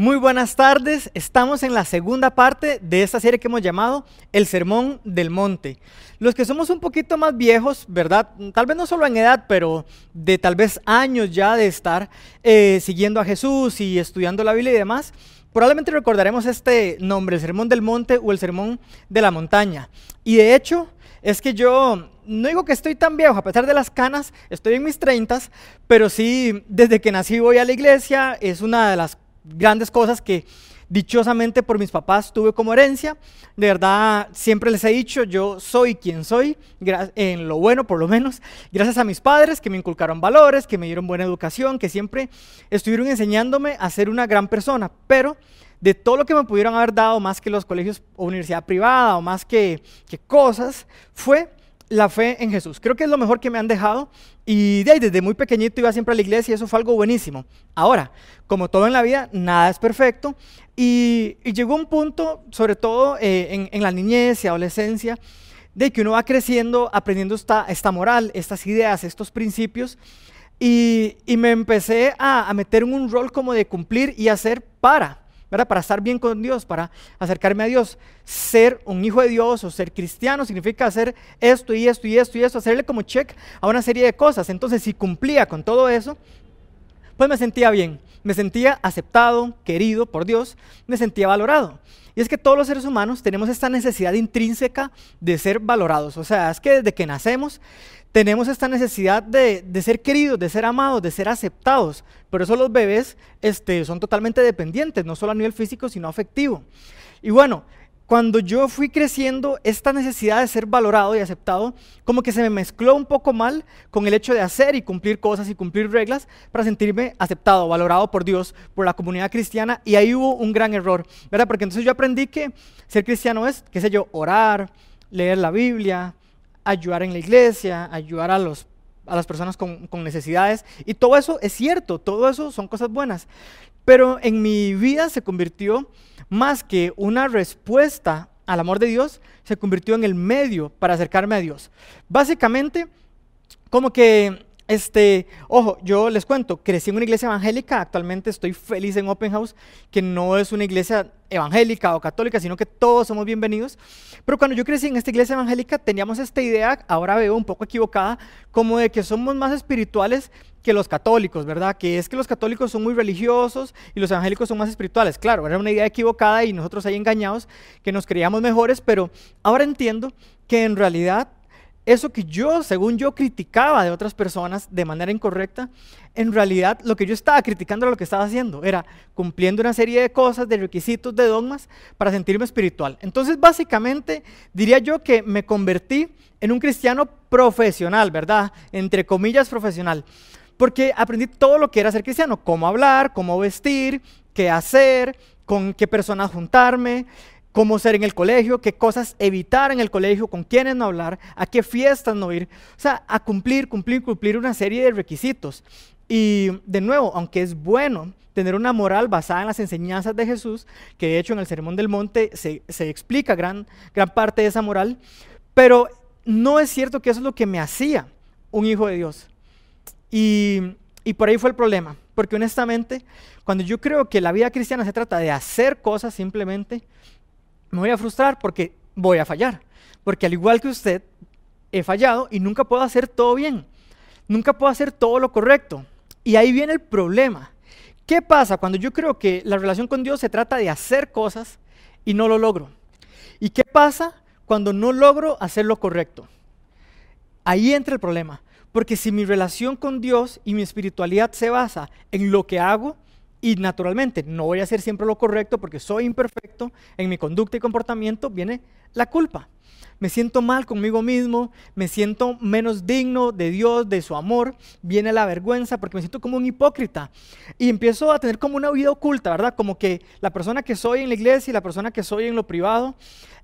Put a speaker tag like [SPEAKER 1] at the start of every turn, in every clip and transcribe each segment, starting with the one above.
[SPEAKER 1] Muy buenas tardes, estamos en la segunda parte de esta serie que hemos llamado El Sermón del Monte. Los que somos un poquito más viejos, ¿verdad? Tal vez no solo en edad, pero de tal vez años ya de estar eh, siguiendo a Jesús y estudiando la Biblia y demás, probablemente recordaremos este nombre, el Sermón del Monte o el Sermón de la Montaña. Y de hecho, es que yo no digo que estoy tan viejo, a pesar de las canas, estoy en mis treintas, pero sí, desde que nací voy a la iglesia, es una de las grandes cosas que dichosamente por mis papás tuve como herencia. De verdad, siempre les he dicho, yo soy quien soy, en lo bueno por lo menos, gracias a mis padres que me inculcaron valores, que me dieron buena educación, que siempre estuvieron enseñándome a ser una gran persona. Pero de todo lo que me pudieron haber dado, más que los colegios o universidad privada o más que, que cosas, fue la fe en Jesús. Creo que es lo mejor que me han dejado y de ahí, desde muy pequeñito iba siempre a la iglesia y eso fue algo buenísimo. Ahora, como todo en la vida, nada es perfecto y, llegó un punto, sobre todo eh, en, la niñez y adolescencia, de que uno va creciendo, aprendiendo esta, esta moral, estas ideas, estos principios y, me empecé a meter en un rol como de cumplir y hacer para. Para estar bien con Dios, para acercarme a Dios. Ser un hijo de Dios o ser cristiano significa hacer esto y esto y esto y esto, hacerle como check a una serie de cosas. Entonces, si cumplía con todo eso, pues me sentía bien, me sentía aceptado, querido por Dios, me sentía valorado. Y es que todos los seres humanos tenemos esta necesidad intrínseca de ser valorados. O sea, es que desde que nacemos tenemos esta necesidad de, ser queridos, de ser amados, de ser aceptados. Por eso los bebés este, son totalmente dependientes, no solo a nivel físico, sino afectivo. Y bueno, cuando yo fui creciendo, esta necesidad de ser valorado y aceptado, como que se me mezcló un poco mal con el hecho de hacer y cumplir cosas y cumplir reglas para sentirme aceptado, valorado por Dios, por la comunidad cristiana, y ahí hubo un gran error, ¿verdad? Porque entonces yo aprendí que ser cristiano es, qué sé yo, orar, leer la Biblia, ayudar en la iglesia, ayudar a, los, a las personas con, con necesidades. Y todo eso es cierto, todo eso son cosas buenas. Pero en mi vida se convirtió más que una respuesta al amor de Dios, se convirtió en el medio para acercarme a Dios. Básicamente, como que este, ojo, yo les cuento, crecí en una iglesia evangélica, actualmente estoy feliz en Open House, que no es una iglesia evangélica o católica, sino que todos somos bienvenidos. Pero cuando yo crecí en esta iglesia evangélica, teníamos esta idea, ahora veo un poco equivocada, como de que somos más espirituales que los católicos, ¿verdad? Que es que los católicos son muy religiosos y los evangélicos son más espirituales. Claro, era una idea equivocada y nosotros ahí engañados, que nos creíamos mejores, pero ahora entiendo que en realidad eso que yo, según yo, criticaba de otras personas de manera incorrecta, en realidad lo que yo estaba criticando era lo que estaba haciendo, era cumpliendo una serie de cosas, de requisitos, de dogmas para sentirme espiritual. Entonces, básicamente, diría yo que me convertí en un cristiano profesional, ¿verdad? Entre comillas, profesional. Porque aprendí todo lo que era ser cristiano, cómo hablar, cómo vestir, qué hacer, con qué personas juntarme, cómo ser en el colegio, qué cosas evitar en el colegio, con quiénes no hablar, a qué fiestas no ir. O sea, a cumplir, cumplir, cumplir una serie de requisitos. Y de nuevo, aunque es bueno tener una moral basada en las enseñanzas de Jesús, que de hecho en el Sermón del Monte se, explica gran, gran parte de esa moral, pero no es cierto que eso es lo que me hacía un hijo de Dios. Y, y por ahí fue el problema, porque honestamente, cuando yo creo que la vida cristiana se trata de hacer cosas simplemente, me voy a frustrar porque voy a fallar. Porque al igual que usted, he fallado y nunca puedo hacer todo bien. Nunca puedo hacer todo lo correcto. Y ahí viene el problema. ¿Qué pasa cuando yo creo que la relación con Dios se trata de hacer cosas y no lo logro? ¿Y qué pasa cuando no logro hacer lo correcto? Ahí entra el problema. Porque si mi relación con Dios y mi espiritualidad se basa en lo que hago, y naturalmente no voy a hacer siempre lo correcto porque soy imperfecto en mi conducta y comportamiento, viene la culpa. Me siento mal conmigo mismo, me siento menos digno de Dios, de su amor, viene la vergüenza porque me siento como un hipócrita y empiezo a tener como una vida oculta, ¿verdad? Como que la persona que soy en la iglesia y la persona que soy en lo privado.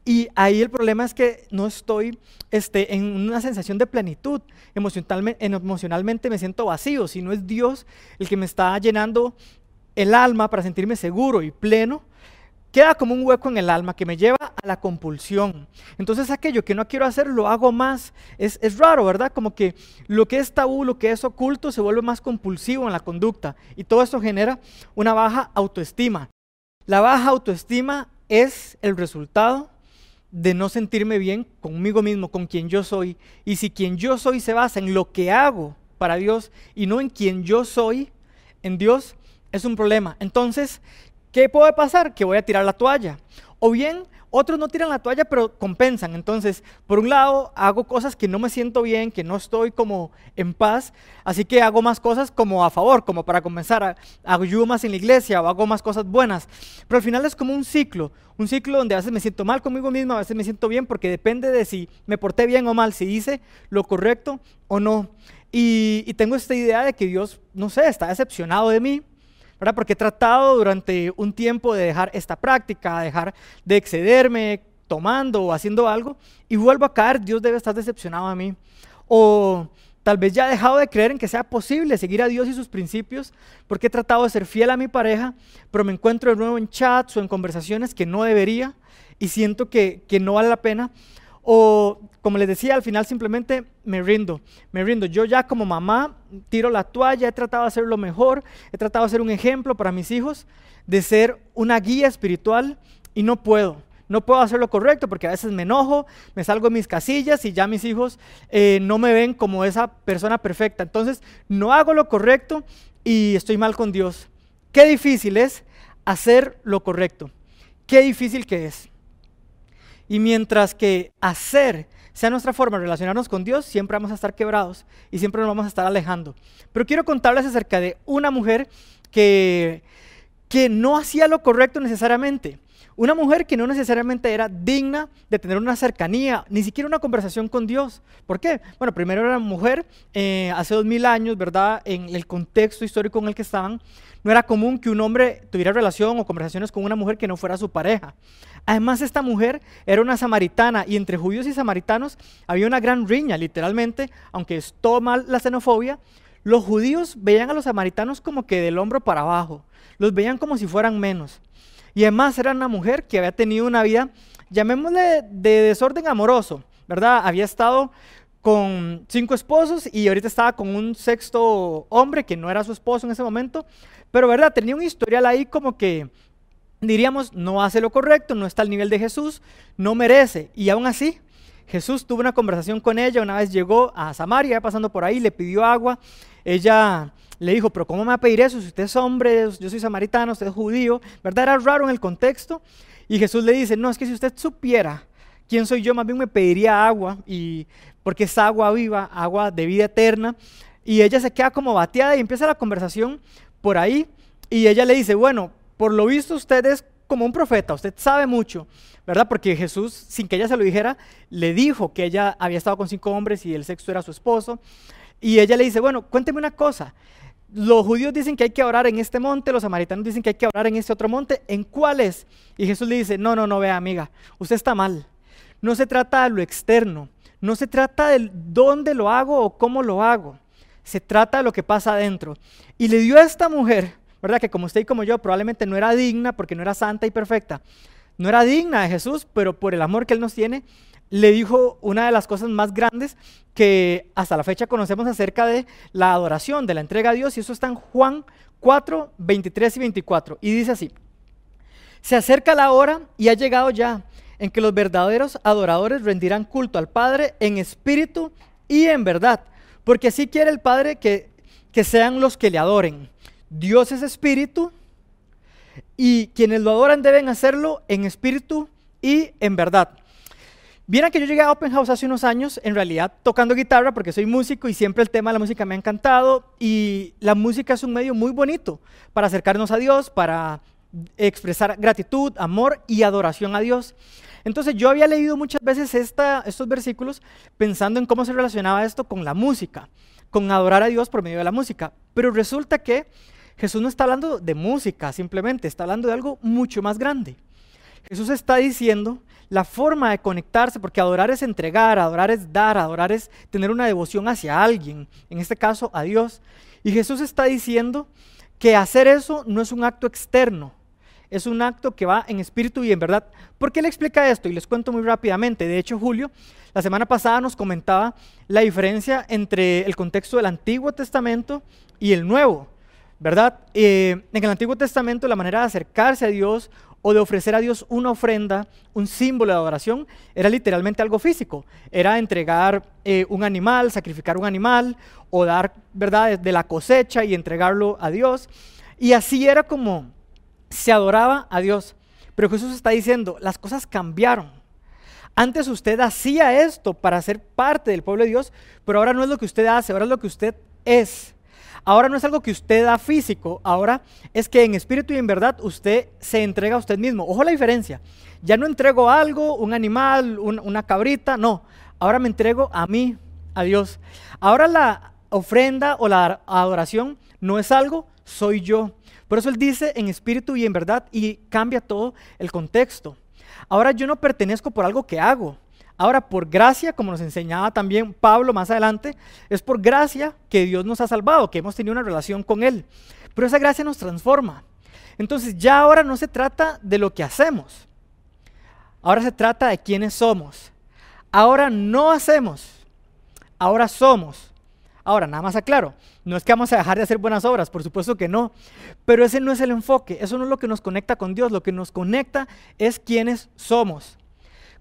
[SPEAKER 1] Y ahí el problema es que no estoy este, en una sensación de plenitud. Emocionalmente, emocionalmente me siento vacío. Si no es Dios el que me está llenando el alma para sentirme seguro y pleno, queda como un hueco en el alma que me lleva a la compulsión. Entonces aquello que no quiero hacer lo hago más. Es, raro, ¿verdad? Como que lo que es tabú, lo que es oculto, se vuelve más compulsivo en la conducta. Y todo eso genera una baja autoestima. La baja autoestima es el resultado de no sentirme bien conmigo mismo, con quien yo soy. Y si quien yo soy se basa en lo que hago para Dios y no en quien yo soy en Dios, es un problema. Entonces, ¿qué puede pasar? Que voy a tirar la toalla. O bien otros no tiran la toalla, pero compensan. Entonces, por un lado, hago cosas que no me siento bien, que no estoy como en paz, así que hago más cosas como a favor, como para compensar. Ayudo más en la iglesia o hago más cosas buenas. Pero al final es como un ciclo, un ciclo donde a veces me siento mal conmigo mismo, a veces me siento bien, porque depende de si me porté bien o mal, si hice lo correcto o no. Y, y tengo esta idea de que Dios, no sé, está decepcionado de mí porque he tratado durante un tiempo de dejar esta práctica, dejar de excederme tomando o haciendo algo y vuelvo a caer, Dios debe estar decepcionado de mí. O tal vez ya he dejado de creer en que sea posible seguir a Dios y sus principios porque he tratado de ser fiel a mi pareja, pero me encuentro de nuevo en chats o en conversaciones que no debería y siento que, que no vale la pena. O como les decía, al final simplemente me rindo, me rindo. Yo ya como mamá tiro la toalla, he tratado de hacer lo mejor, he tratado de ser un ejemplo para mis hijos, de ser una guía espiritual y no puedo. No puedo hacer lo correcto porque a veces me enojo, me salgo de mis casillas y ya mis hijos eh, no me ven como esa persona perfecta. Entonces no hago lo correcto y estoy mal con Dios. Qué difícil es hacer lo correcto. Qué difícil que es. Y mientras que hacer sea nuestra forma de relacionarnos con Dios, siempre vamos a estar quebrados y siempre nos vamos a estar alejando. Pero quiero contarles acerca de una mujer que, que no hacía lo correcto necesariamente. Una mujer que no necesariamente era digna de tener una cercanía, ni siquiera una conversación con Dios. ¿Por qué? Bueno, primero era mujer eh, hace dos mil años, ¿verdad? En el contexto histórico en el que estaban, no era común que un hombre tuviera relación o conversaciones con una mujer que no fuera su pareja. Además, esta mujer era una samaritana y entre judíos y samaritanos había una gran riña, literalmente, aunque es mal la xenofobia, los judíos veían a los samaritanos como que del hombro para abajo, los veían como si fueran menos. Y además era una mujer que había tenido una vida, llamémosle de desorden amoroso, ¿verdad? Había estado con cinco esposos y ahorita estaba con un sexto hombre que no era su esposo en ese momento, pero ¿verdad? Tenía un historial ahí como que diríamos, no hace lo correcto, no está al nivel de Jesús, no merece. Y aún así, Jesús tuvo una conversación con ella, una vez llegó a Samaria, pasando por ahí, le pidió agua, ella le dijo, pero ¿cómo me va a pedir eso si usted es hombre, yo soy samaritano, usted es judío? ¿Verdad? Era raro en el contexto. Y Jesús le dice, no, es que si usted supiera quién soy yo, más bien me pediría agua, y, porque es agua viva, agua de vida eterna. Y ella se queda como bateada y empieza la conversación por ahí. Y ella le dice, bueno, por lo visto usted es como un profeta, usted sabe mucho, ¿verdad? Porque Jesús, sin que ella se lo dijera, le dijo que ella había estado con cinco hombres y el sexto era su esposo. Y ella le dice, bueno, cuénteme una cosa. Los judíos dicen que hay que orar en este monte, los samaritanos dicen que hay que orar en este otro monte. ¿En cuál es? Y Jesús le dice, no, no, no, vea amiga, usted está mal. No se trata de lo externo, no se trata de dónde lo hago o cómo lo hago. Se trata de lo que pasa adentro. Y le dio a esta mujer ¿verdad? Que como usted y como yo probablemente no era digna porque no era santa y perfecta, no era digna de Jesús, pero por el amor que Él nos tiene, le dijo una de las cosas más grandes que hasta la fecha conocemos acerca de la adoración, de la entrega a Dios, y eso está en Juan 4, 23 y 24. Y dice así, se acerca la hora y ha llegado ya en que los verdaderos adoradores rendirán culto al Padre en espíritu y en verdad, porque así quiere el Padre que, que sean los que le adoren. Dios es espíritu y quienes lo adoran deben hacerlo en espíritu y en verdad. Vieran que yo llegué a Open House hace unos años, en realidad tocando guitarra, porque soy músico y siempre el tema de la música me ha encantado. Y la música es un medio muy bonito para acercarnos a Dios, para expresar gratitud, amor y adoración a Dios. Entonces yo había leído muchas veces estos versículos pensando en cómo se relacionaba esto con la música, con adorar a Dios por medio de la música. Pero resulta que Jesús no está hablando de música simplemente, está hablando de algo mucho más grande. Jesús está diciendo la forma de conectarse, porque adorar es entregar, adorar es dar, adorar es tener una devoción hacia alguien, en este caso a Dios. Y Jesús está diciendo que hacer eso no es un acto externo, es un acto que va en espíritu y en verdad. ¿Por qué le explica esto? Y les cuento muy rápidamente. De hecho, Julio, la semana pasada nos comentaba la diferencia entre el contexto del Antiguo Testamento y el Nuevo. ¿verdad? Eh, en el Antiguo Testamento la manera de acercarse a Dios o de ofrecer a Dios una ofrenda, un símbolo de adoración, era literalmente algo físico. Era entregar eh, un animal, sacrificar un animal o dar, ¿verdad?, de la cosecha y entregarlo a Dios. Y así era como se adoraba a Dios. Pero Jesús está diciendo, las cosas cambiaron. Antes usted hacía esto para ser parte del pueblo de Dios, pero ahora no es lo que usted hace, ahora es lo que usted es. Ahora no es algo que usted da físico, ahora es que en espíritu y en verdad usted se entrega a usted mismo. Ojo la diferencia. Ya no entrego algo, un animal, una cabrita, no. Ahora me entrego a mí, a Dios. Ahora la ofrenda o la adoración no es algo, soy yo. Por eso él dice en espíritu y en verdad y cambia todo el contexto. Ahora yo no pertenezco por algo que hago. Ahora por gracia, como nos enseñaba también Pablo más adelante, es por gracia que Dios nos ha salvado, que hemos tenido una relación con Él. Pero esa gracia nos transforma. Entonces ya ahora no se trata de lo que hacemos. Ahora se trata de quiénes somos. Ahora no hacemos. Ahora somos. Ahora, nada más aclaro, no es que vamos a dejar de hacer buenas obras, por supuesto que no, pero ese no es el enfoque, eso no es lo que nos conecta con Dios, lo que nos conecta es quiénes somos.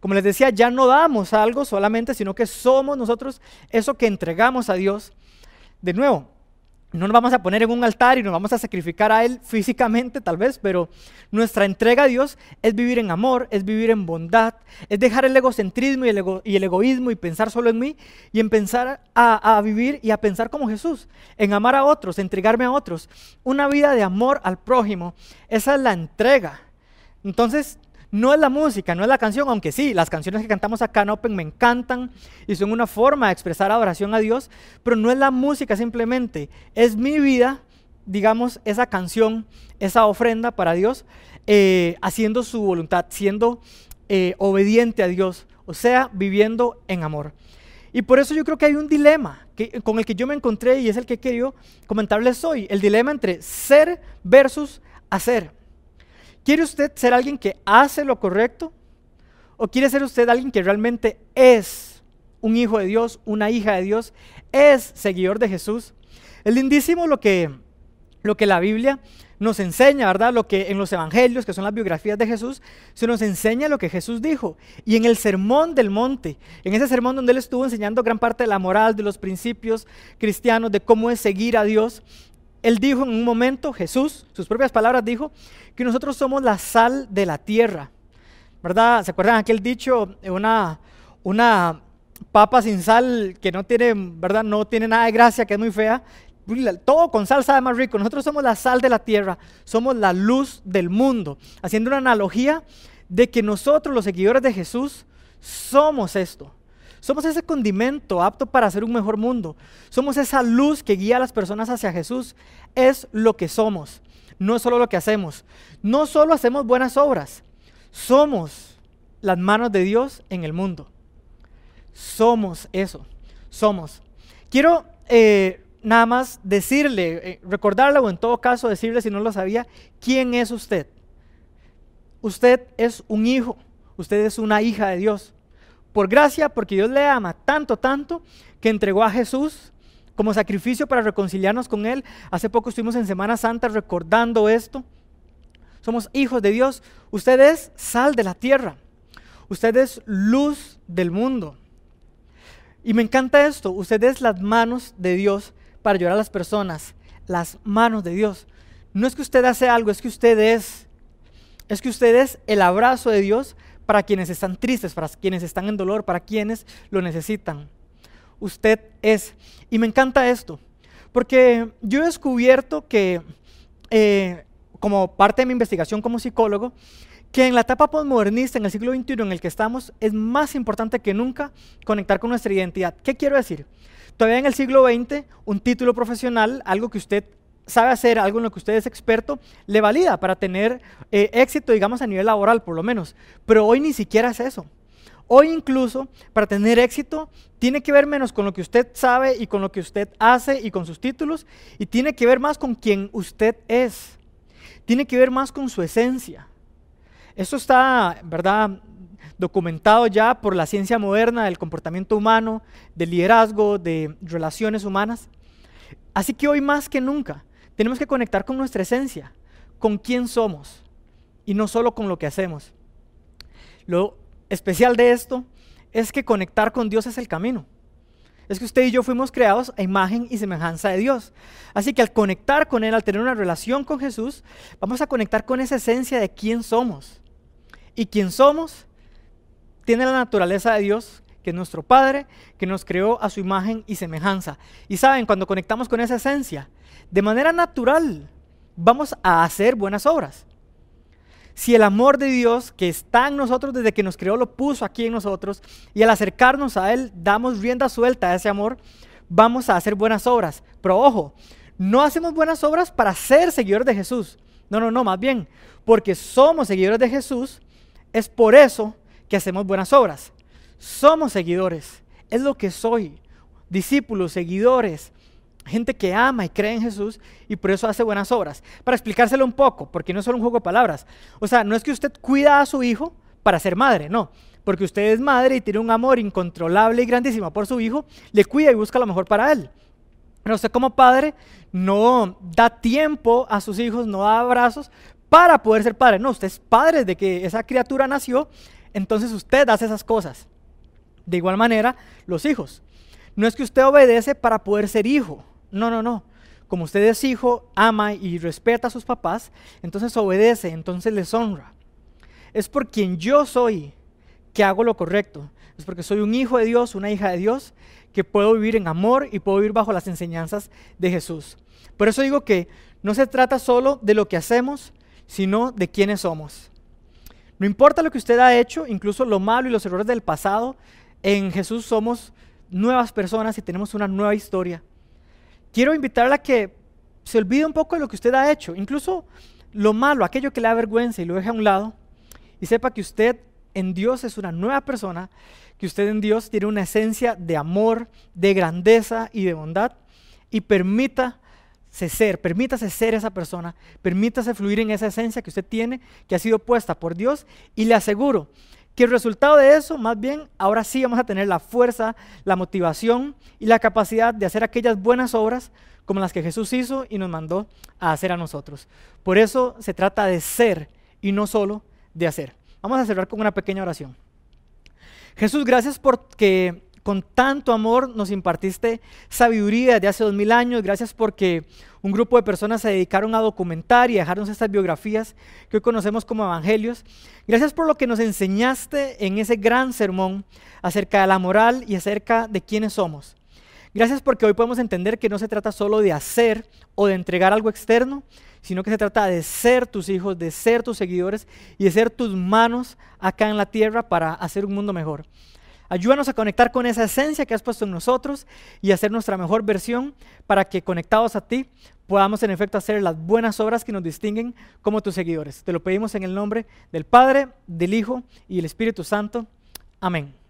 [SPEAKER 1] Como les decía, ya no damos algo solamente, sino que somos nosotros eso que entregamos a Dios. De nuevo, no nos vamos a poner en un altar y nos vamos a sacrificar a Él físicamente tal vez, pero nuestra entrega a Dios es vivir en amor, es vivir en bondad, es dejar el egocentrismo y el, egoísmo y pensar solo en mí y en pensar a, a, vivir y a pensar como Jesús, en amar a otros, entregarme a otros. Una vida de amor al prójimo, esa es la entrega. Entonces, no es la música, no es la canción, aunque sí, las canciones que cantamos acá en Open me encantan y son una forma de expresar adoración a Dios, pero no es la música simplemente, es mi vida, digamos, esa canción, esa ofrenda para Dios, eh, haciendo su voluntad, siendo eh, obediente a Dios, o sea, viviendo en amor. Y por eso yo creo que hay un dilema que, con el que yo me encontré y es el que he querido comentarles hoy, el dilema entre ser versus hacer. ¿Quiere usted ser alguien que hace lo correcto? ¿O quiere ser usted alguien que realmente es un hijo de Dios, una hija de Dios, es seguidor de Jesús? Es lindísimo lo que, lo que la Biblia nos enseña, ¿verdad? Lo que en los evangelios, que son las biografías de Jesús, se nos enseña lo que Jesús dijo. Y en el sermón del monte, en ese sermón donde él estuvo enseñando gran parte de la moral, de los principios cristianos, de cómo es seguir a Dios, él dijo en un momento, Jesús, sus propias palabras dijo, que nosotros somos la sal de la tierra. ¿Verdad? ¿Se acuerdan aquel dicho? Una, una papa sin sal que no tiene, ¿verdad? No tiene nada de gracia, que es muy fea. Todo con sal sabe más rico. Nosotros somos la sal de la tierra, somos la luz del mundo. Haciendo una analogía de que nosotros, los seguidores de Jesús, somos esto. Somos ese condimento apto para hacer un mejor mundo. Somos esa luz que guía a las personas hacia Jesús. Es lo que somos, no es solo lo que hacemos. No solo hacemos buenas obras, somos las manos de Dios en el mundo. Somos eso, somos. Quiero eh, nada más decirle, eh, recordarle o en todo caso decirle si no lo sabía, quién es usted. Usted es un hijo, usted es una hija de Dios por gracia, porque Dios le ama tanto, tanto, que entregó a Jesús como sacrificio para reconciliarnos con Él. Hace poco estuvimos en Semana Santa recordando esto. Somos hijos de Dios. Usted es sal de la tierra. Usted es luz del mundo. Y me encanta esto. Usted es las manos de Dios para ayudar a las personas. Las manos de Dios. No es que usted hace algo, es que usted es. Es que usted es el abrazo de Dios para quienes están tristes, para quienes están en dolor, para quienes lo necesitan. Usted es. Y me encanta esto, porque yo he descubierto que, eh, como parte de mi investigación como psicólogo, que en la etapa postmodernista, en el siglo XXI en el que estamos, es más importante que nunca conectar con nuestra identidad. ¿Qué quiero decir? Todavía en el siglo XX, un título profesional, algo que usted sabe hacer algo en lo que usted es experto, le valida para tener eh, éxito, digamos, a nivel laboral, por lo menos. Pero hoy ni siquiera es eso. Hoy incluso, para tener éxito, tiene que ver menos con lo que usted sabe y con lo que usted hace y con sus títulos, y tiene que ver más con quien usted es. Tiene que ver más con su esencia. Eso está, ¿verdad? documentado ya por la ciencia moderna del comportamiento humano, del liderazgo, de relaciones humanas. Así que hoy más que nunca tenemos que conectar con nuestra esencia, con quién somos y no solo con lo que hacemos. Lo especial de esto es que conectar con Dios es el camino. Es que usted y yo fuimos creados a imagen y semejanza de Dios. Así que al conectar con Él, al tener una relación con Jesús, vamos a conectar con esa esencia de quién somos. Y quién somos tiene la naturaleza de Dios, que es nuestro Padre, que nos creó a su imagen y semejanza. Y saben, cuando conectamos con esa esencia, de manera natural, vamos a hacer buenas obras. Si el amor de Dios que está en nosotros desde que nos creó lo puso aquí en nosotros y al acercarnos a Él damos rienda suelta a ese amor, vamos a hacer buenas obras. Pero ojo, no hacemos buenas obras para ser seguidores de Jesús. No, no, no, más bien, porque somos seguidores de Jesús, es por eso que hacemos buenas obras. Somos seguidores, es lo que soy, discípulos, seguidores, gente que ama y cree en Jesús y por eso hace buenas obras. Para explicárselo un poco, porque no es solo un juego de palabras. O sea, no es que usted cuida a su hijo para ser madre, no. Porque usted es madre y tiene un amor incontrolable y grandísimo por su hijo, le cuida y busca lo mejor para él. Pero usted como padre no da tiempo a sus hijos, no da abrazos para poder ser padre. No, usted es padre de que esa criatura nació, entonces usted hace esas cosas. De igual manera, los hijos. No es que usted obedece para poder ser hijo. No, no, no. Como usted es hijo, ama y respeta a sus papás, entonces obedece, entonces les honra. Es por quien yo soy que hago lo correcto. Es porque soy un hijo de Dios, una hija de Dios, que puedo vivir en amor y puedo vivir bajo las enseñanzas de Jesús. Por eso digo que no se trata solo de lo que hacemos, sino de quiénes somos. No importa lo que usted ha hecho, incluso lo malo y los errores del pasado, en Jesús somos nuevas personas y tenemos una nueva historia quiero invitarla a que se olvide un poco de lo que usted ha hecho, incluso lo malo, aquello que le da vergüenza y lo deje a un lado, y sepa que usted en Dios es una nueva persona, que usted en Dios tiene una esencia de amor, de grandeza y de bondad, y permítase ser, permítase ser esa persona, permítase fluir en esa esencia que usted tiene, que ha sido puesta por Dios, y le aseguro que el resultado de eso, más bien, ahora sí vamos a tener la fuerza, la motivación y la capacidad de hacer aquellas buenas obras como las que Jesús hizo y nos mandó a hacer a nosotros. Por eso se trata de ser y no solo de hacer. Vamos a cerrar con una pequeña oración. Jesús, gracias porque con tanto amor nos impartiste sabiduría de hace dos mil años. Gracias porque un grupo de personas se dedicaron a documentar y a dejarnos estas biografías que hoy conocemos como evangelios. Gracias por lo que nos enseñaste en ese gran sermón acerca de la moral y acerca de quiénes somos. Gracias porque hoy podemos entender que no se trata solo de hacer o de entregar algo externo, sino que se trata de ser tus hijos, de ser tus seguidores y de ser tus manos acá en la tierra para hacer un mundo mejor. Ayúdanos a conectar con esa esencia que has puesto en nosotros y hacer nuestra mejor versión para que conectados a ti podamos en efecto hacer las buenas obras que nos distinguen como tus seguidores. Te lo pedimos en el nombre del Padre, del Hijo y del Espíritu Santo. Amén.